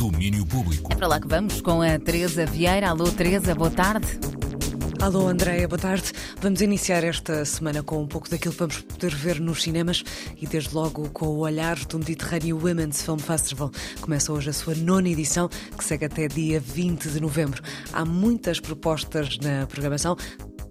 Domínio Público. Para lá que vamos com a Teresa Vieira. Alô, Teresa, boa tarde. Alô, Andréia, boa tarde. Vamos iniciar esta semana com um pouco daquilo que vamos poder ver nos cinemas e, desde logo, com o olhar do Mediterrâneo Women's Film Festival. Começa hoje a sua nona edição, que segue até dia 20 de novembro. Há muitas propostas na programação.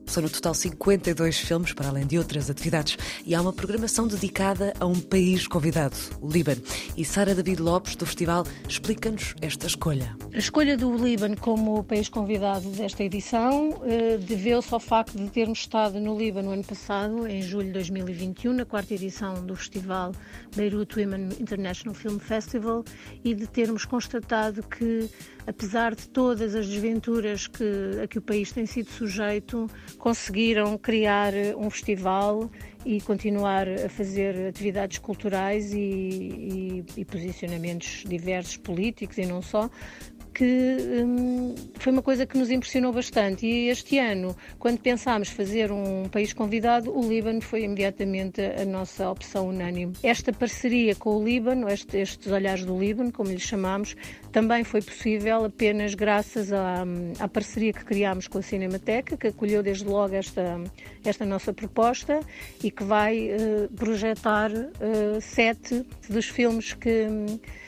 São no total 52 filmes, para além de outras atividades, e há uma programação dedicada a um país convidado, o Líbano. E Sara David Lopes, do festival, explica-nos esta escolha. A escolha do Líbano como país convidado desta edição eh, deveu-se ao facto de termos estado no Líbano ano passado, em julho de 2021, na quarta edição do festival Beirut Women International Film Festival, e de termos constatado que apesar de todas as desventuras que, a que o país tem sido sujeito, conseguiram criar um festival e continuar a fazer atividades culturais e, e, e posicionamentos diversos políticos e não só, que hum, foi uma coisa que nos impressionou bastante. E este ano, quando pensámos fazer um país convidado, o Líbano foi imediatamente a nossa opção unânime. Esta parceria com o Líbano, este, estes olhares do Líbano, como lhe chamamos, também foi possível apenas graças à, à parceria que criámos com a Cinemateca, que acolheu desde logo esta, esta nossa proposta e que vai uh, projetar uh, sete dos filmes que,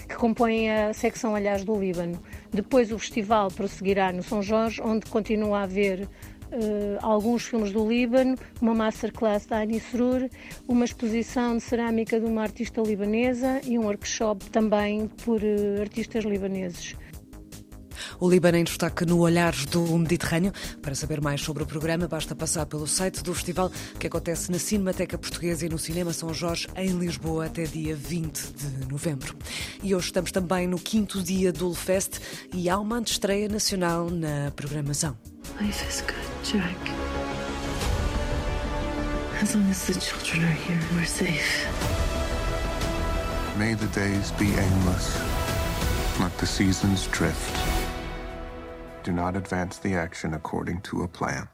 que compõem a secção Olhares do Líbano. Depois o festival prosseguirá no São Jorge, onde continua a haver Uh, alguns filmes do Líbano, uma masterclass da Ani Surur, uma exposição de cerâmica de uma artista libanesa e um workshop também por uh, artistas libaneses. O Líbano em destaque no Olhares do Mediterrâneo. Para saber mais sobre o programa, basta passar pelo site do festival que acontece na Cinemateca Portuguesa e no Cinema São Jorge, em Lisboa, até dia 20 de novembro. E hoje estamos também no quinto dia do Fest e há uma estreia nacional na programação. Life is good, Jack. As long as the children are here, we're safe. May the days be aimless. Let the seasons drift. Do not advance the action according to a plan.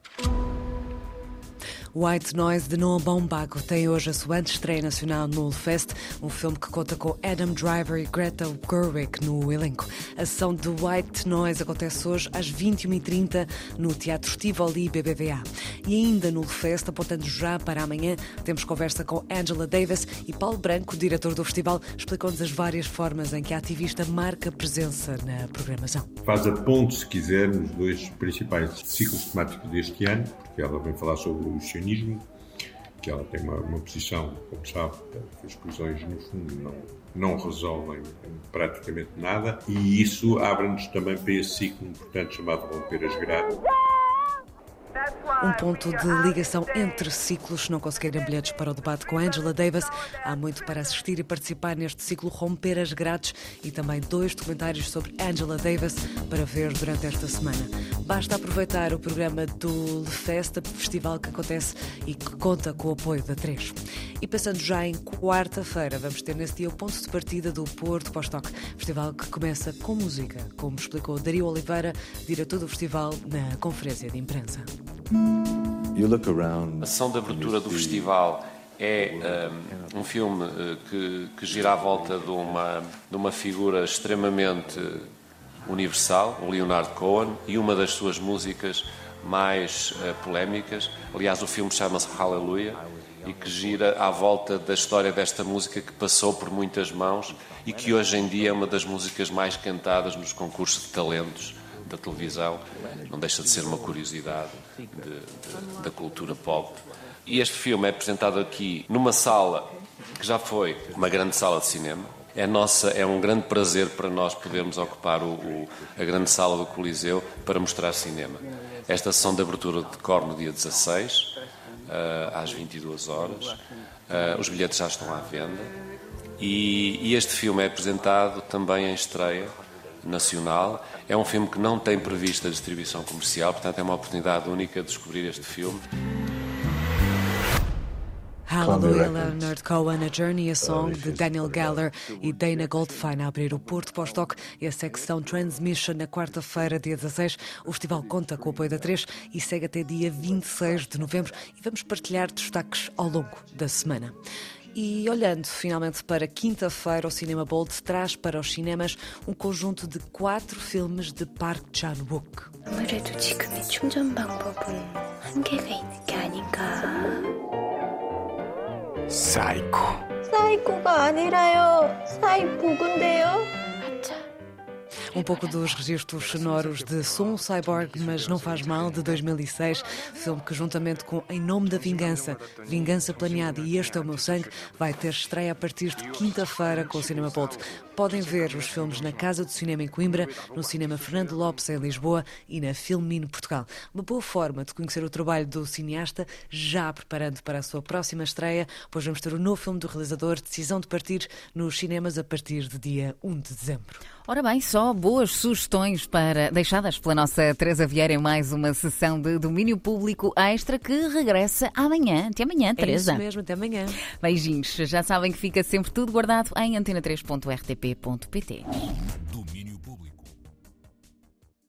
White Noise de Noah Baumbach tem hoje a sua estreia nacional no Fest, um filme que conta com Adam Driver e Greta Gerwig no elenco. A sessão de White Noise acontece hoje às 21h30 no Teatro Tivoli BBVA. E ainda no Fest, apontando já para amanhã, temos conversa com Angela Davis e Paulo Branco, diretor do festival, explicou-nos as várias formas em que a ativista marca presença na programação. Faz a ponto, se quiser, nos dois principais ciclos temáticos deste ano, porque ela vem falar sobre o que ela tem uma, uma posição, como sabe, que as prisões, no fundo, não, não resolvem praticamente nada, e isso abre-nos também para esse ciclo importante chamado Romper as Grades. Um ponto de ligação entre ciclos. Se não conseguirem bilhetes para o debate com Angela Davis, há muito para assistir e participar neste ciclo Romper as Grades e também dois documentários sobre Angela Davis para ver durante esta semana. Basta aproveitar o programa do Le Festa, festival que acontece e que conta com o apoio da 3. E pensando já em quarta-feira, vamos ter nesse dia o ponto de partida do Porto Pós-Toque, festival que começa com música, como explicou Dario Oliveira, diretor do festival, na conferência de imprensa. A sessão de abertura do festival é um, um filme uh, que, que, gira à volta de uma, de uma figura extremamente universal, o Leonard Cohen, e uma das suas músicas mais uh, polémicas. Aliás, o filme chama-se Hallelujah e que gira à volta da história desta música que passou por muitas mãos e que hoje em dia é uma das músicas mais cantadas nos concursos de talentos da televisão, não deixa de ser uma curiosidade de, de, da cultura pop. E este filme é apresentado aqui numa sala que já foi uma grande sala de cinema. É, nossa, é um grande prazer para nós podermos ocupar o, o, a grande sala do Coliseu para mostrar cinema. Esta sessão de abertura decorre no dia 16, uh, às 22 horas. Uh, os bilhetes já estão à venda. E, e este filme é apresentado também em estreia nacional. É um filme que não tem prevista distribuição comercial, portanto é uma oportunidade única de descobrir este filme. Hallelujah, Leonard Cohen, A Journey, a Song de Daniel Geller e Dana Goldfein a abrir o Porto Pós-Toque e a secção Transmission na quarta-feira, dia 16. O festival conta com o apoio da 3 e segue até dia 26 de novembro e vamos partilhar destaques ao longo da semana. E olhando finalmente para quinta-feira, o Cinema Bold traz para os cinemas um conjunto de quatro filmes de Park Chan-wook. 아무래도 지금의 충전 방법은 한계가 있는 게 아닌가. 사이코. 사이코가 아니라요. 사이보근데요. Um pouco dos registros sonoros de Som Cyborg, mas não faz mal, de 2006, filme que, juntamente com Em Nome da Vingança, Vingança Planeada e Este é o Meu Sangue, vai ter estreia a partir de quinta-feira com o Cinema Bolt. Podem ver os filmes na Casa do Cinema em Coimbra, no Cinema Fernando Lopes em Lisboa e na Filmino Portugal. Uma boa forma de conhecer o trabalho do cineasta, já preparando para a sua próxima estreia, pois vamos ter o novo filme do realizador, Decisão de Partir, nos cinemas a partir de dia 1 de dezembro. Ora bem, só boas sugestões para deixadas pela nossa Teresa Vieira em mais uma sessão de domínio público extra que regressa amanhã. Até amanhã, Teresa. É isso mesmo, até amanhã. Beijinhos. Já sabem que fica sempre tudo guardado em antena3.rtp.pt. Público.